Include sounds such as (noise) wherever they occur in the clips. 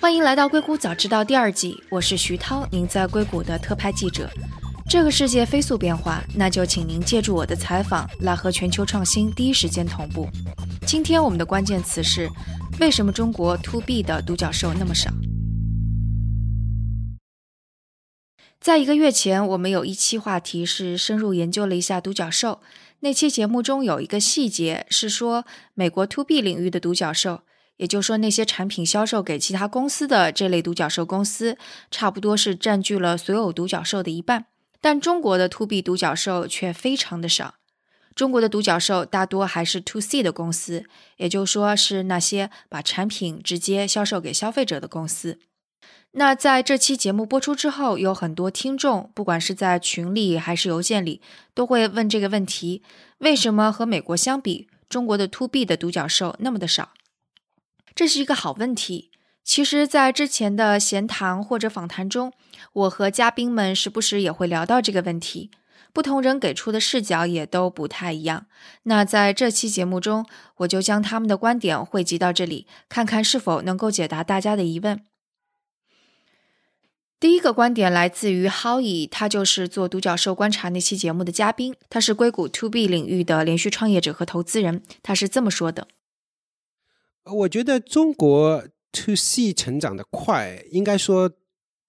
欢迎来到《硅谷早知道》第二季，我是徐涛，您在硅谷的特派记者。这个世界飞速变化，那就请您借助我的采访来和全球创新第一时间同步。今天我们的关键词是：为什么中国 To B 的独角兽那么少？在一个月前，我们有一期话题是深入研究了一下独角兽。那期节目中有一个细节是说，美国 To B 领域的独角兽。也就是说，那些产品销售给其他公司的这类独角兽公司，差不多是占据了所有独角兽的一半。但中国的 To B 独角兽却非常的少。中国的独角兽大多还是 To C 的公司，也就是说是那些把产品直接销售给消费者的公司。那在这期节目播出之后，有很多听众，不管是在群里还是邮件里，都会问这个问题：为什么和美国相比，中国的 To B 的独角兽那么的少？这是一个好问题。其实，在之前的闲谈或者访谈中，我和嘉宾们时不时也会聊到这个问题。不同人给出的视角也都不太一样。那在这期节目中，我就将他们的观点汇集到这里，看看是否能够解答大家的疑问。第一个观点来自于 Howie，他就是做独角兽观察那期节目的嘉宾，他是硅谷 To B 领域的连续创业者和投资人。他是这么说的。我觉得中国 to C 成长的快，应该说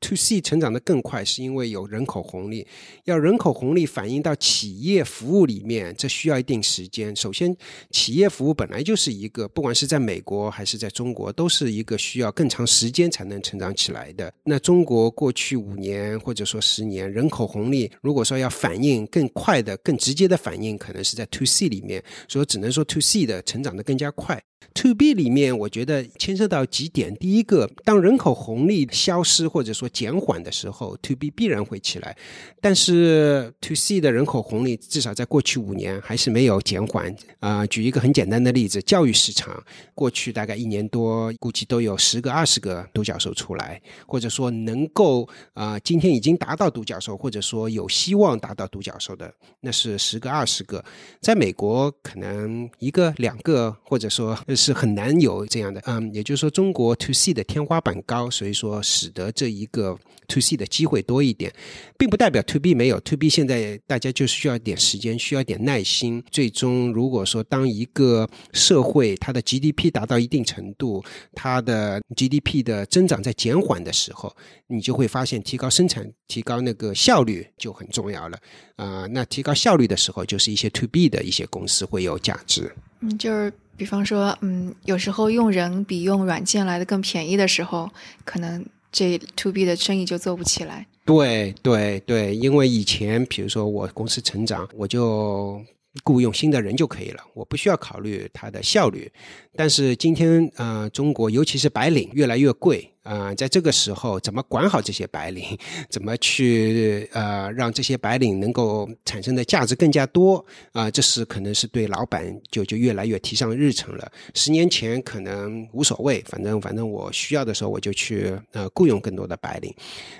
to C 成长的更快，是因为有人口红利。要人口红利反映到企业服务里面，这需要一定时间。首先，企业服务本来就是一个，不管是在美国还是在中国，都是一个需要更长时间才能成长起来的。那中国过去五年或者说十年人口红利，如果说要反映更快的、更直接的反应，可能是在 to C 里面，所以只能说 to C 的成长的更加快。To B 里面，我觉得牵涉到几点。第一个，当人口红利消失或者说减缓的时候，To B 必然会起来。但是 To C 的人口红利至少在过去五年还是没有减缓。啊，举一个很简单的例子，教育市场过去大概一年多，估计都有十个、二十个独角兽出来，或者说能够啊，今天已经达到独角兽，或者说有希望达到独角兽的，那是十个、二十个。在美国，可能一个、两个，或者说。是很难有这样的，嗯，也就是说，中国 to C 的天花板高，所以说使得这一个 to C 的机会多一点，并不代表 to B 没有 to B。现在大家就需要一点时间，需要一点耐心。最终，如果说当一个社会它的 GDP 达到一定程度，它的 GDP 的增长在减缓的时候，你就会发现提高生产、提高那个效率就很重要了。啊，那提高效率的时候，就是一些 to B 的一些公司会有价值。嗯，就是比方说，嗯，有时候用人比用软件来的更便宜的时候，可能这 to B 的生意就做不起来。对对对，因为以前比如说我公司成长，我就雇佣新的人就可以了，我不需要考虑它的效率。但是今天，呃，中国尤其是白领越来越贵。啊，在这个时候，怎么管好这些白领？怎么去呃让这些白领能够产生的价值更加多？啊，这是可能是对老板就就越来越提上日程了。十年前可能无所谓，反正反正我需要的时候我就去呃雇佣更多的白领。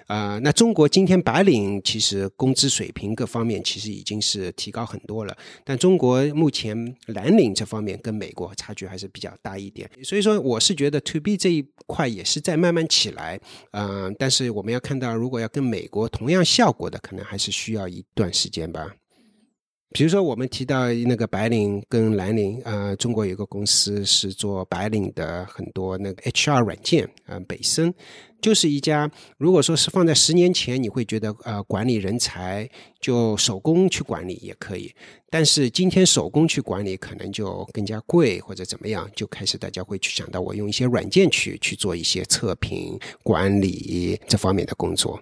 啊，那中国今天白领其实工资水平各方面其实已经是提高很多了，但中国目前蓝领这方面跟美国差距还是比较大一点。所以说，我是觉得 to B 这一块也是在慢慢慢。起来，嗯，但是我们要看到，如果要跟美国同样效果的，可能还是需要一段时间吧。比如说，我们提到那个白领跟蓝领，呃，中国有一个公司是做白领的很多那个 HR 软件，呃，北森。就是一家，如果说是放在十年前，你会觉得呃管理人才就手工去管理也可以，但是今天手工去管理可能就更加贵或者怎么样，就开始大家会去想到我用一些软件去去做一些测评管理这方面的工作。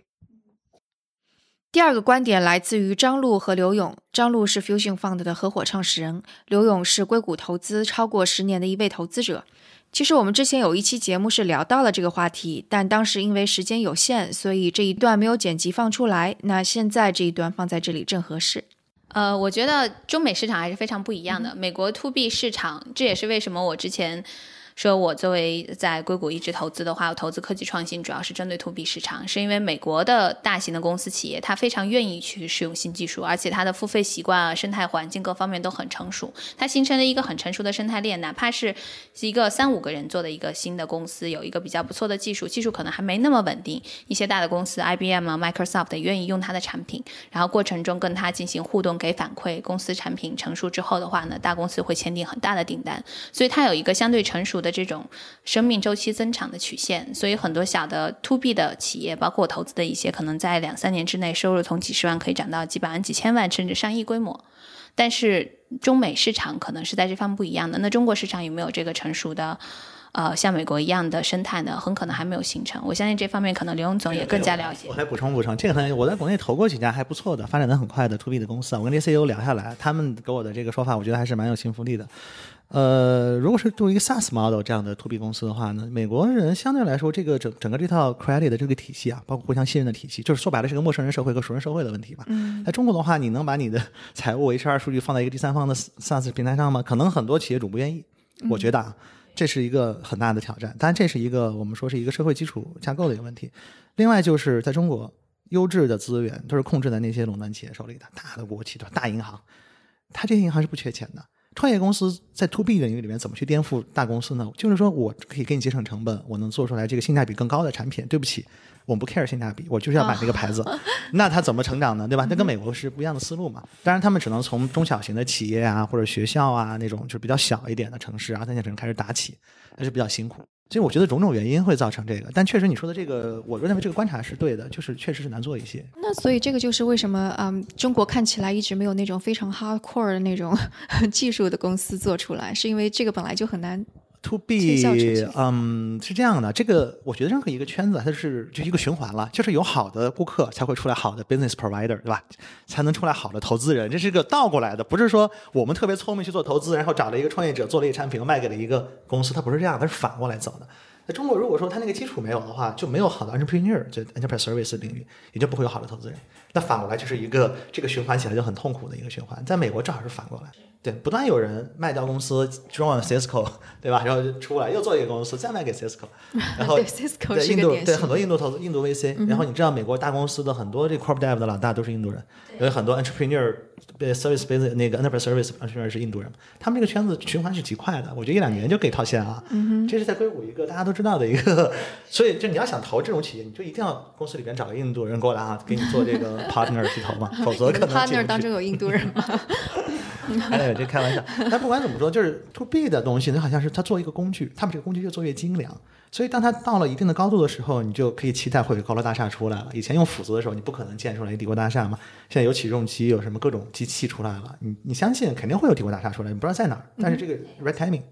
第二个观点来自于张璐和刘勇，张璐是 Fusion Fund 的合伙创始人，刘勇是硅谷投资超过十年的一位投资者。其实我们之前有一期节目是聊到了这个话题，但当时因为时间有限，所以这一段没有剪辑放出来。那现在这一段放在这里正合适。呃，我觉得中美市场还是非常不一样的。美国 to B 市场，这也是为什么我之前说我作为在硅谷一直投资的话，我投资科技创新主要是针对 to B 市场，是因为美国的大型的公司企业，它非常愿意去使用新技术，而且它的付费习惯啊、生态环境各方面都很成熟，它形成了一个很成熟的生态链。哪怕是一个三五个人做的一个新的公司，有一个比较不错的技术，技术可能还没那么稳定，一些大的公司，IBM 啊、Microsoft 也愿意用它的产品，然后过程中跟它进行互动，给反馈。公司产品成熟之后的话呢，大公司会签订很大的订单，所以它有一个相对成熟的这种生命周期增长的曲线。所以很多小的 to B 的企业，包括我投资的一些，可能在两三年之内收入从几十万可以涨到几百万、几千万，甚至上亿规模。但是中美市场可能是在这方面不一样的。那中国市场有没有这个成熟的？呃，像美国一样的生态呢，很可能还没有形成。我相信这方面可能刘勇总也更加了解。我来补充补充，这个可能我在国内投过几家还不错的、发展的很快的 to B 的公司啊。我跟这些 CEO 聊下来，他们给我的这个说法，我觉得还是蛮有信服力的。呃，如果是做一个 SaaS model 这样的 to B 公司的话呢，美国人相对来说，这个整整个这套 credit 的这个体系啊，包括互相信任的体系，就是说白了是个陌生人社会和熟人社会的问题吧。嗯。在中国的话，你能把你的 (laughs) 财务 HR 数据放在一个第三方的 SaaS 平台上吗？可能很多企业主不愿意。我觉得啊。这是一个很大的挑战，当然这是一个我们说是一个社会基础架构的一个问题。另外就是在中国，优质的资源都是控制在那些垄断企业手里的，大的国企、大银行，它这些银行是不缺钱的。创业公司在 to B 领域里面怎么去颠覆大公司呢？就是说我可以给你节省成本，我能做出来这个性价比更高的产品。对不起，我们不 care 性价比，我就是要买这个牌子。(laughs) 那他怎么成长呢？对吧？那跟美国是不一样的思路嘛。当然，他们只能从中小型的企业啊，或者学校啊那种就是比较小一点的城市啊、三线城市开始打起，还是比较辛苦。所以我觉得种种原因会造成这个，但确实你说的这个，我认为这个观察是对的，就是确实是难做一些。那所以这个就是为什么嗯，中国看起来一直没有那种非常 hardcore 的那种 (laughs) 技术的公司做出来，是因为这个本来就很难。To B，嗯，是这样的，这个我觉得任何一个圈子它是就一个循环了，就是有好的顾客才会出来好的 business provider，对吧？才能出来好的投资人，这是一个倒过来的，不是说我们特别聪明去做投资，然后找了一个创业者做了一个产品卖给了一个公司，它不是这样，它是反过来走的。在中国，如果说它那个基础没有的话，就没有好的 entrepreneur，就 enterprise service 领域，也就不会有好的投资人。那反过来就是一个这个循环起来就很痛苦的一个循环。在美国正好是反过来。对，不断有人卖掉公司，join Cisco，(laughs) 对吧？然后就出来又做一个公司，再卖给 Cisco，然后 (laughs) 对印度对很多印度投资印度 VC，然后你知道美国大公司的很多这 corp dev 的老大都是印度人，有很多 entrepreneur service base 那个 enterprise service entrepreneur 是印度人，他们这个圈子循环是极快的，我觉得一两年就可以套现啊。这是在硅谷一个大家都知道的一个，所以就你要想投这种企业，你就一定要公司里边找个印度人过来啊，给你做这个 partner 去投嘛，(laughs) 否则可能 partner 当中有印度人吗？(laughs) 哎，这开玩笑。但不管怎么说，就是 to B 的东西，就好像是他做一个工具，他们这个工具越做越精良。所以当他到了一定的高度的时候，你就可以期待会有高楼大厦出来了。以前用斧子的时候，你不可能建出来一帝国大厦嘛。现在有起重机，有什么各种机器出来了，你你相信肯定会有帝国大厦出来，你不知道在哪儿。但是这个 right timing。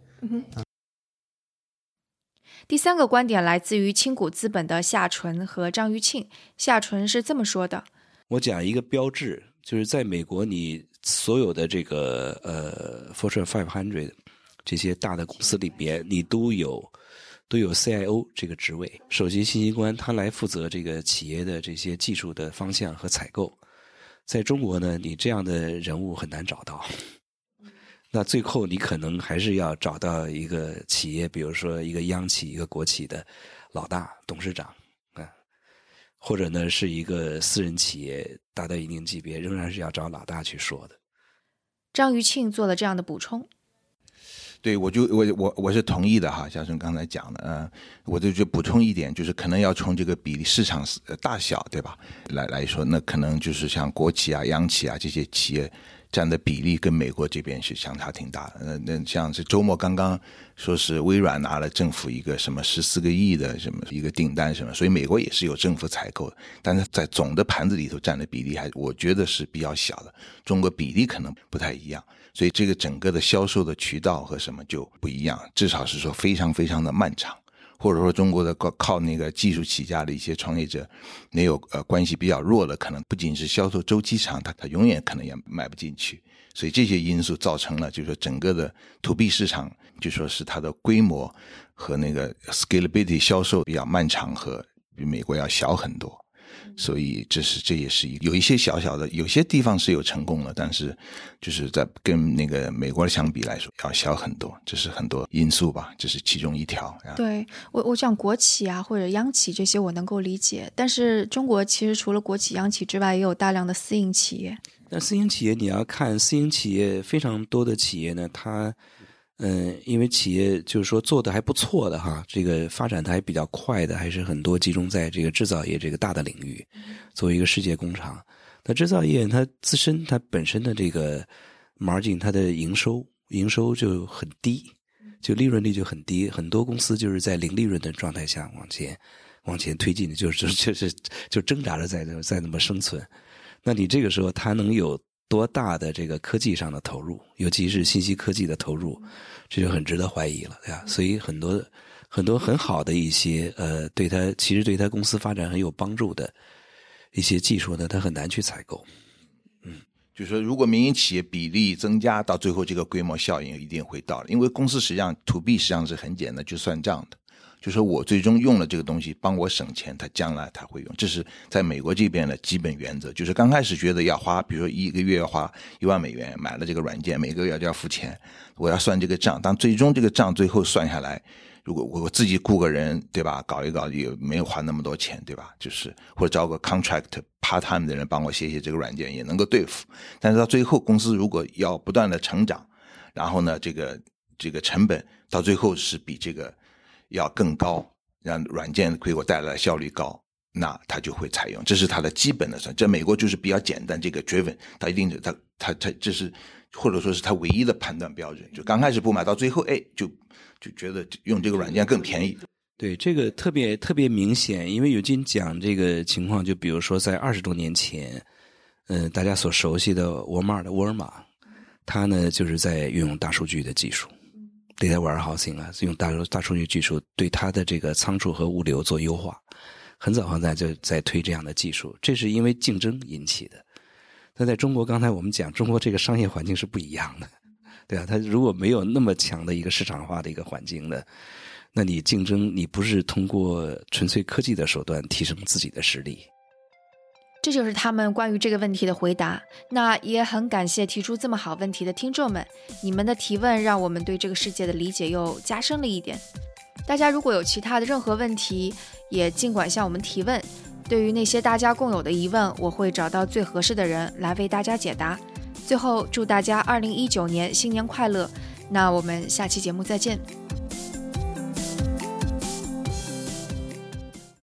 第三个观点来自于青谷资本的夏纯和张玉庆。夏纯是这么说的：“我讲一个标志，就是在美国你。”所有的这个呃，Fortune Five Hundred 这些大的公司里边，你都有都有 CIO 这个职位，首席信息官，他来负责这个企业的这些技术的方向和采购。在中国呢，你这样的人物很难找到。那最后你可能还是要找到一个企业，比如说一个央企、一个国企的老大、董事长。或者呢，是一个私人企业达到一定级别，仍然是要找老大去说的。张余庆做了这样的补充。对，我就我我我是同意的哈，小陈刚才讲的，嗯，我就就补充一点，就是可能要从这个比例市场大小对吧来来说，那可能就是像国企啊、央企啊这些企业。占的比例跟美国这边是相差挺大的。那那像是周末刚刚说是微软拿了政府一个什么十四个亿的什么一个订单什么，所以美国也是有政府采购，但是在总的盘子里头占的比例还我觉得是比较小的。中国比例可能不太一样，所以这个整个的销售的渠道和什么就不一样，至少是说非常非常的漫长。或者说中国的靠靠那个技术起家的一些创业者，没有呃关系比较弱的，可能不仅是销售周期长，他他永远可能也卖不进去。所以这些因素造成了，就是说整个的 to B 市场，就说是它的规模和那个 scalability 销售比较漫长，和比美国要小很多。所以这是这也是一有一些小小的，有些地方是有成功了，但是就是在跟那个美国相比来说要小很多，这是很多因素吧，这是其中一条。对我，我讲国企啊或者央企这些我能够理解，但是中国其实除了国企、央企之外，也有大量的私营企业。那私营企业你要看私营企业非常多的企业呢，它。嗯，因为企业就是说做的还不错的哈，这个发展的还比较快的，还是很多集中在这个制造业这个大的领域。作为一个世界工厂，那制造业它自身它本身的这个 margin 它的营收营收就很低，就利润率就很低，很多公司就是在零利润的状态下往前往前推进的，就是就是就挣扎着在在那么生存。那你这个时候它能有？多大的这个科技上的投入，尤其是信息科技的投入，这就很值得怀疑了，对吧？所以很多很多很好的一些呃，对他其实对他公司发展很有帮助的一些技术呢，他很难去采购。嗯，就是说，如果民营企业比例增加，到最后这个规模效应一定会到，因为公司实际上 to B 实际上是很简单，就算账的。就是我最终用了这个东西帮我省钱，他将来他会用，这是在美国这边的基本原则。就是刚开始觉得要花，比如说一个月要花一万美元买了这个软件，每个月就要付钱，我要算这个账。但最终这个账最后算下来，如果我自己雇个人，对吧？搞一搞也没有花那么多钱，对吧？就是或者招个 contract part time 的人帮我写写这个软件也能够对付。但是到最后公司如果要不断的成长，然后呢，这个这个成本到最后是比这个。要更高，让软件给我带来效率高，那他就会采用，这是它的基本的算。在美国就是比较简单，这个 driven，它一定是它它它这是或者说是它唯一的判断标准。就刚开始不买，到最后哎，就就觉得用这个软件更便宜。对，这个特别特别明显，因为有金讲这个情况，就比如说在二十多年前，嗯，大家所熟悉的沃尔玛的沃尔玛，它呢就是在运用大数据的技术。Data warehousing 啊，用大数大数据技术对它的这个仓储和物流做优化，很早很早就在推这样的技术，这是因为竞争引起的。那在中国，刚才我们讲，中国这个商业环境是不一样的，对啊，它如果没有那么强的一个市场化的一个环境的，那你竞争你不是通过纯粹科技的手段提升自己的实力。这就是他们关于这个问题的回答。那也很感谢提出这么好问题的听众们，你们的提问让我们对这个世界的理解又加深了一点。大家如果有其他的任何问题，也尽管向我们提问。对于那些大家共有的疑问，我会找到最合适的人来为大家解答。最后，祝大家二零一九年新年快乐！那我们下期节目再见。